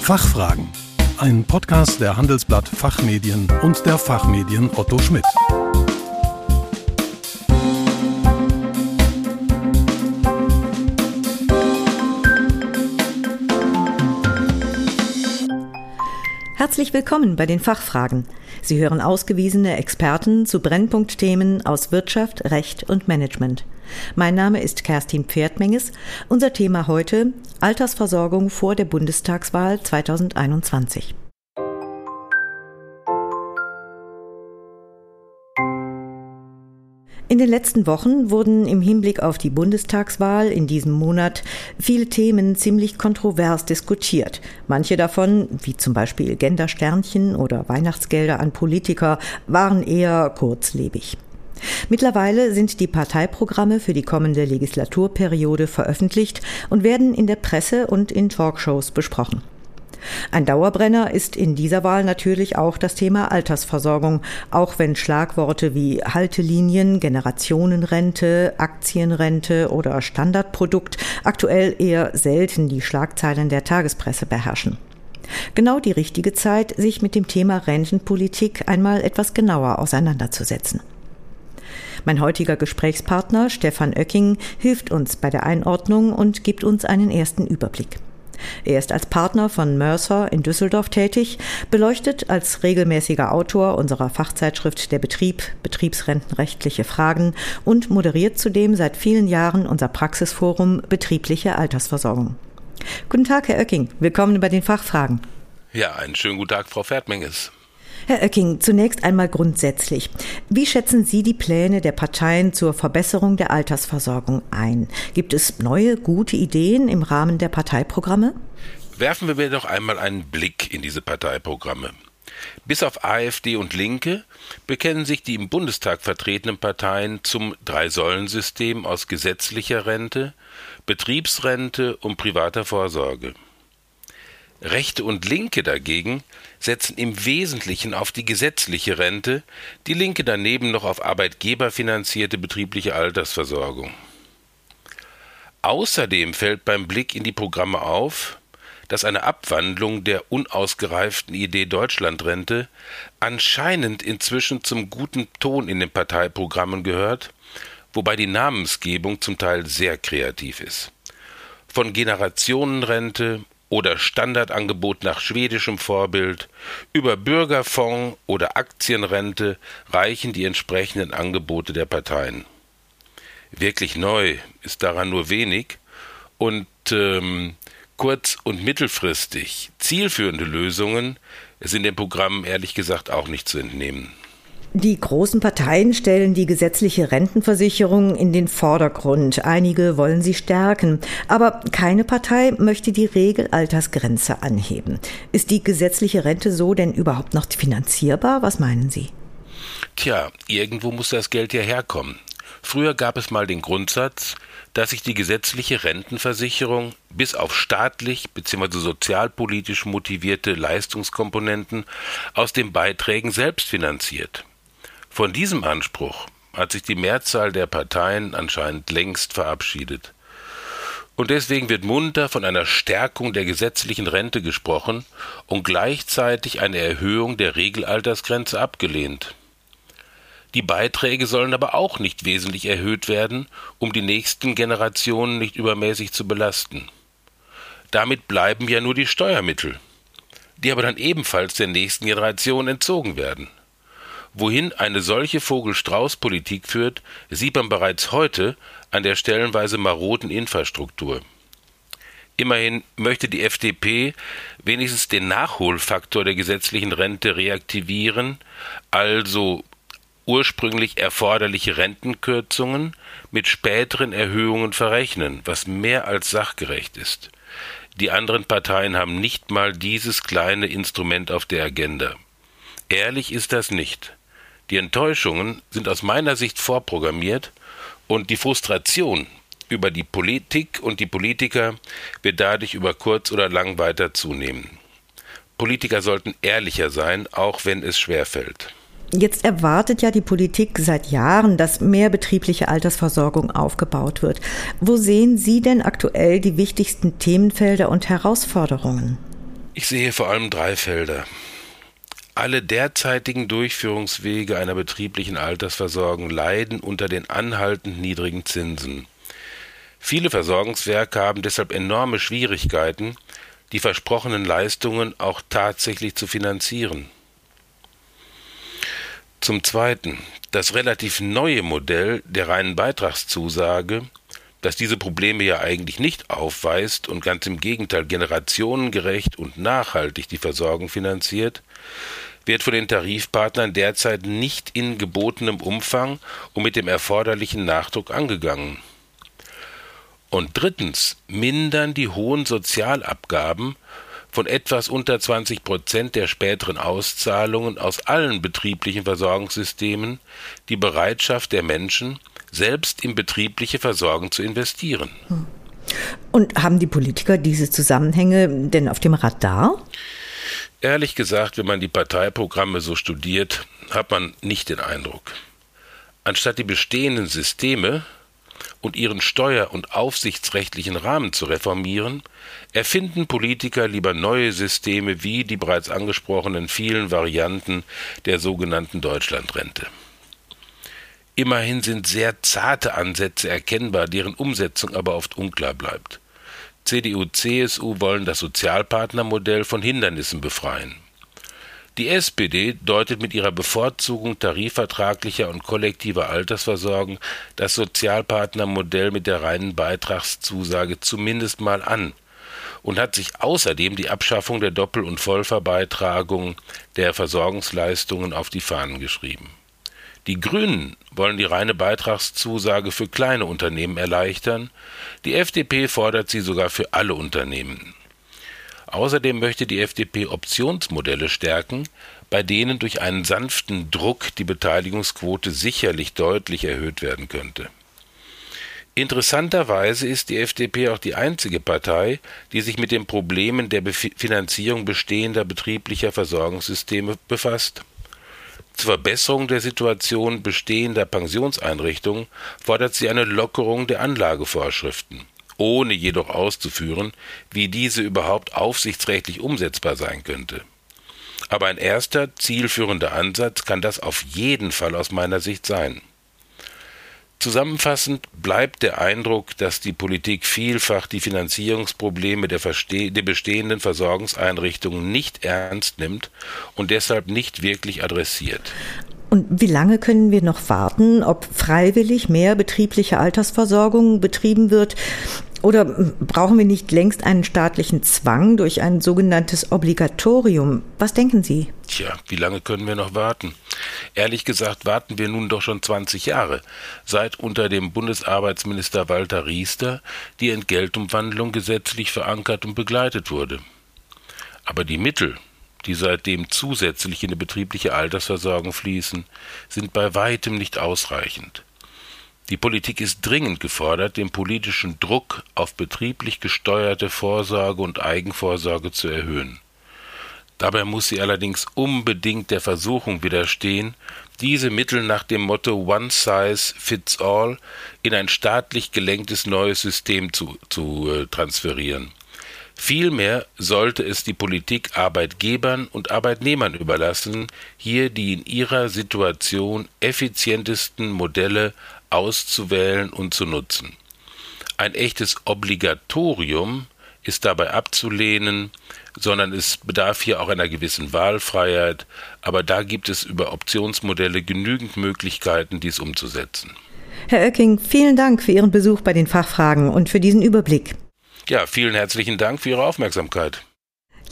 Fachfragen. Ein Podcast der Handelsblatt Fachmedien und der Fachmedien Otto Schmidt. Herzlich willkommen bei den Fachfragen. Sie hören ausgewiesene Experten zu Brennpunktthemen aus Wirtschaft, Recht und Management. Mein Name ist Kerstin Pferdmenges. Unser Thema heute Altersversorgung vor der Bundestagswahl 2021. In den letzten Wochen wurden im Hinblick auf die Bundestagswahl in diesem Monat viele Themen ziemlich kontrovers diskutiert. Manche davon, wie zum Beispiel Gendersternchen oder Weihnachtsgelder an Politiker, waren eher kurzlebig. Mittlerweile sind die Parteiprogramme für die kommende Legislaturperiode veröffentlicht und werden in der Presse und in Talkshows besprochen. Ein Dauerbrenner ist in dieser Wahl natürlich auch das Thema Altersversorgung, auch wenn Schlagworte wie Haltelinien, Generationenrente, Aktienrente oder Standardprodukt aktuell eher selten die Schlagzeilen der Tagespresse beherrschen. Genau die richtige Zeit, sich mit dem Thema Rentenpolitik einmal etwas genauer auseinanderzusetzen. Mein heutiger Gesprächspartner Stefan Oecking hilft uns bei der Einordnung und gibt uns einen ersten Überblick. Er ist als Partner von Mercer in Düsseldorf tätig, beleuchtet als regelmäßiger Autor unserer Fachzeitschrift Der Betrieb betriebsrentenrechtliche Fragen und moderiert zudem seit vielen Jahren unser Praxisforum Betriebliche Altersversorgung. Guten Tag, Herr Oecking. Willkommen bei den Fachfragen. Ja, einen schönen guten Tag, Frau Pferdmenges. Herr Oecking, zunächst einmal grundsätzlich. Wie schätzen Sie die Pläne der Parteien zur Verbesserung der Altersversorgung ein? Gibt es neue, gute Ideen im Rahmen der Parteiprogramme? Werfen wir doch einmal einen Blick in diese Parteiprogramme. Bis auf AfD und Linke bekennen sich die im Bundestag vertretenen Parteien zum Drei-Säulen-System aus gesetzlicher Rente, Betriebsrente und privater Vorsorge. Rechte und Linke dagegen setzen im Wesentlichen auf die gesetzliche Rente, die Linke daneben noch auf arbeitgeberfinanzierte betriebliche Altersversorgung. Außerdem fällt beim Blick in die Programme auf, dass eine Abwandlung der unausgereiften Idee Deutschlandrente anscheinend inzwischen zum guten Ton in den Parteiprogrammen gehört, wobei die Namensgebung zum Teil sehr kreativ ist. Von Generationenrente oder Standardangebot nach schwedischem Vorbild, über Bürgerfonds oder Aktienrente reichen die entsprechenden Angebote der Parteien. Wirklich neu ist daran nur wenig und ähm, kurz- und mittelfristig zielführende Lösungen sind dem Programm ehrlich gesagt auch nicht zu entnehmen. Die großen Parteien stellen die gesetzliche Rentenversicherung in den Vordergrund. Einige wollen sie stärken. Aber keine Partei möchte die Regelaltersgrenze anheben. Ist die gesetzliche Rente so denn überhaupt noch finanzierbar? Was meinen Sie? Tja, irgendwo muss das Geld ja herkommen. Früher gab es mal den Grundsatz, dass sich die gesetzliche Rentenversicherung bis auf staatlich bzw. sozialpolitisch motivierte Leistungskomponenten aus den Beiträgen selbst finanziert. Von diesem Anspruch hat sich die Mehrzahl der Parteien anscheinend längst verabschiedet. Und deswegen wird munter von einer Stärkung der gesetzlichen Rente gesprochen und gleichzeitig eine Erhöhung der Regelaltersgrenze abgelehnt. Die Beiträge sollen aber auch nicht wesentlich erhöht werden, um die nächsten Generationen nicht übermäßig zu belasten. Damit bleiben ja nur die Steuermittel, die aber dann ebenfalls der nächsten Generation entzogen werden. Wohin eine solche Vogel-Strauß-Politik führt, sieht man bereits heute an der stellenweise maroden Infrastruktur. Immerhin möchte die FDP wenigstens den Nachholfaktor der gesetzlichen Rente reaktivieren, also ursprünglich erforderliche Rentenkürzungen mit späteren Erhöhungen verrechnen, was mehr als sachgerecht ist. Die anderen Parteien haben nicht mal dieses kleine Instrument auf der Agenda. Ehrlich ist das nicht. Die Enttäuschungen sind aus meiner Sicht vorprogrammiert und die Frustration über die Politik und die Politiker wird dadurch über kurz oder lang weiter zunehmen. Politiker sollten ehrlicher sein, auch wenn es schwerfällt. Jetzt erwartet ja die Politik seit Jahren, dass mehr betriebliche Altersversorgung aufgebaut wird. Wo sehen Sie denn aktuell die wichtigsten Themenfelder und Herausforderungen? Ich sehe vor allem drei Felder. Alle derzeitigen Durchführungswege einer betrieblichen Altersversorgung leiden unter den anhaltend niedrigen Zinsen. Viele Versorgungswerke haben deshalb enorme Schwierigkeiten, die versprochenen Leistungen auch tatsächlich zu finanzieren. Zum Zweiten, das relativ neue Modell der reinen Beitragszusage, das diese Probleme ja eigentlich nicht aufweist und ganz im Gegenteil generationengerecht und nachhaltig die Versorgung finanziert, wird von den Tarifpartnern derzeit nicht in gebotenem Umfang und mit dem erforderlichen Nachdruck angegangen. Und drittens mindern die hohen Sozialabgaben von etwas unter 20 Prozent der späteren Auszahlungen aus allen betrieblichen Versorgungssystemen die Bereitschaft der Menschen, selbst in betriebliche Versorgung zu investieren. Und haben die Politiker diese Zusammenhänge denn auf dem Radar? Ehrlich gesagt, wenn man die Parteiprogramme so studiert, hat man nicht den Eindruck. Anstatt die bestehenden Systeme und ihren steuer- und aufsichtsrechtlichen Rahmen zu reformieren, erfinden Politiker lieber neue Systeme wie die bereits angesprochenen vielen Varianten der sogenannten Deutschlandrente. Immerhin sind sehr zarte Ansätze erkennbar, deren Umsetzung aber oft unklar bleibt. CDU, CSU wollen das Sozialpartnermodell von Hindernissen befreien. Die SPD deutet mit ihrer Bevorzugung tarifvertraglicher und kollektiver Altersversorgung das Sozialpartnermodell mit der reinen Beitragszusage zumindest mal an und hat sich außerdem die Abschaffung der Doppel- und Vollverbeitragung der Versorgungsleistungen auf die Fahnen geschrieben. Die Grünen wollen die reine Beitragszusage für kleine Unternehmen erleichtern, die FDP fordert sie sogar für alle Unternehmen. Außerdem möchte die FDP Optionsmodelle stärken, bei denen durch einen sanften Druck die Beteiligungsquote sicherlich deutlich erhöht werden könnte. Interessanterweise ist die FDP auch die einzige Partei, die sich mit den Problemen der Finanzierung bestehender betrieblicher Versorgungssysteme befasst. Zur Verbesserung der Situation bestehender Pensionseinrichtungen fordert sie eine Lockerung der Anlagevorschriften ohne jedoch auszuführen, wie diese überhaupt aufsichtsrechtlich umsetzbar sein könnte. Aber ein erster zielführender Ansatz kann das auf jeden Fall aus meiner Sicht sein. Zusammenfassend bleibt der Eindruck, dass die Politik vielfach die Finanzierungsprobleme der, der, bestehenden Versorgungseinrichtungen nicht ernst nimmt und deshalb nicht wirklich adressiert. Und wie lange können wir noch warten, ob freiwillig mehr betriebliche Altersversorgung betrieben wird? Oder brauchen wir nicht längst einen staatlichen Zwang durch ein sogenanntes Obligatorium? Was denken Sie? Tja, wie lange können wir noch warten? Ehrlich gesagt warten wir nun doch schon 20 Jahre, seit unter dem Bundesarbeitsminister Walter Riester die Entgeltumwandlung gesetzlich verankert und begleitet wurde. Aber die Mittel, die seitdem zusätzlich in die betriebliche Altersversorgung fließen, sind bei weitem nicht ausreichend. Die Politik ist dringend gefordert, den politischen Druck auf betrieblich gesteuerte Vorsorge und Eigenvorsorge zu erhöhen. Dabei muss sie allerdings unbedingt der Versuchung widerstehen, diese Mittel nach dem Motto One Size Fits All in ein staatlich gelenktes neues System zu, zu äh, transferieren. Vielmehr sollte es die Politik Arbeitgebern und Arbeitnehmern überlassen, hier die in ihrer Situation effizientesten Modelle auszuwählen und zu nutzen. Ein echtes Obligatorium ist dabei abzulehnen, sondern es bedarf hier auch einer gewissen Wahlfreiheit, aber da gibt es über Optionsmodelle genügend Möglichkeiten, dies umzusetzen. Herr Oecking, vielen Dank für Ihren Besuch bei den Fachfragen und für diesen Überblick. Ja, vielen herzlichen Dank für Ihre Aufmerksamkeit.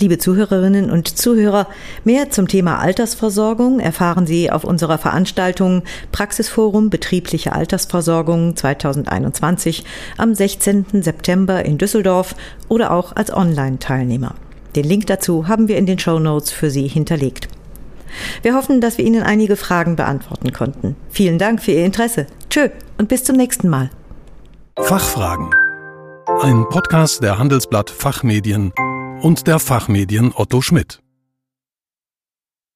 Liebe Zuhörerinnen und Zuhörer, mehr zum Thema Altersversorgung erfahren Sie auf unserer Veranstaltung Praxisforum Betriebliche Altersversorgung 2021 am 16. September in Düsseldorf oder auch als Online-Teilnehmer. Den Link dazu haben wir in den Show Notes für Sie hinterlegt. Wir hoffen, dass wir Ihnen einige Fragen beantworten konnten. Vielen Dank für Ihr Interesse. Tschö und bis zum nächsten Mal. Fachfragen. Ein Podcast der Handelsblatt Fachmedien und der Fachmedien Otto Schmidt.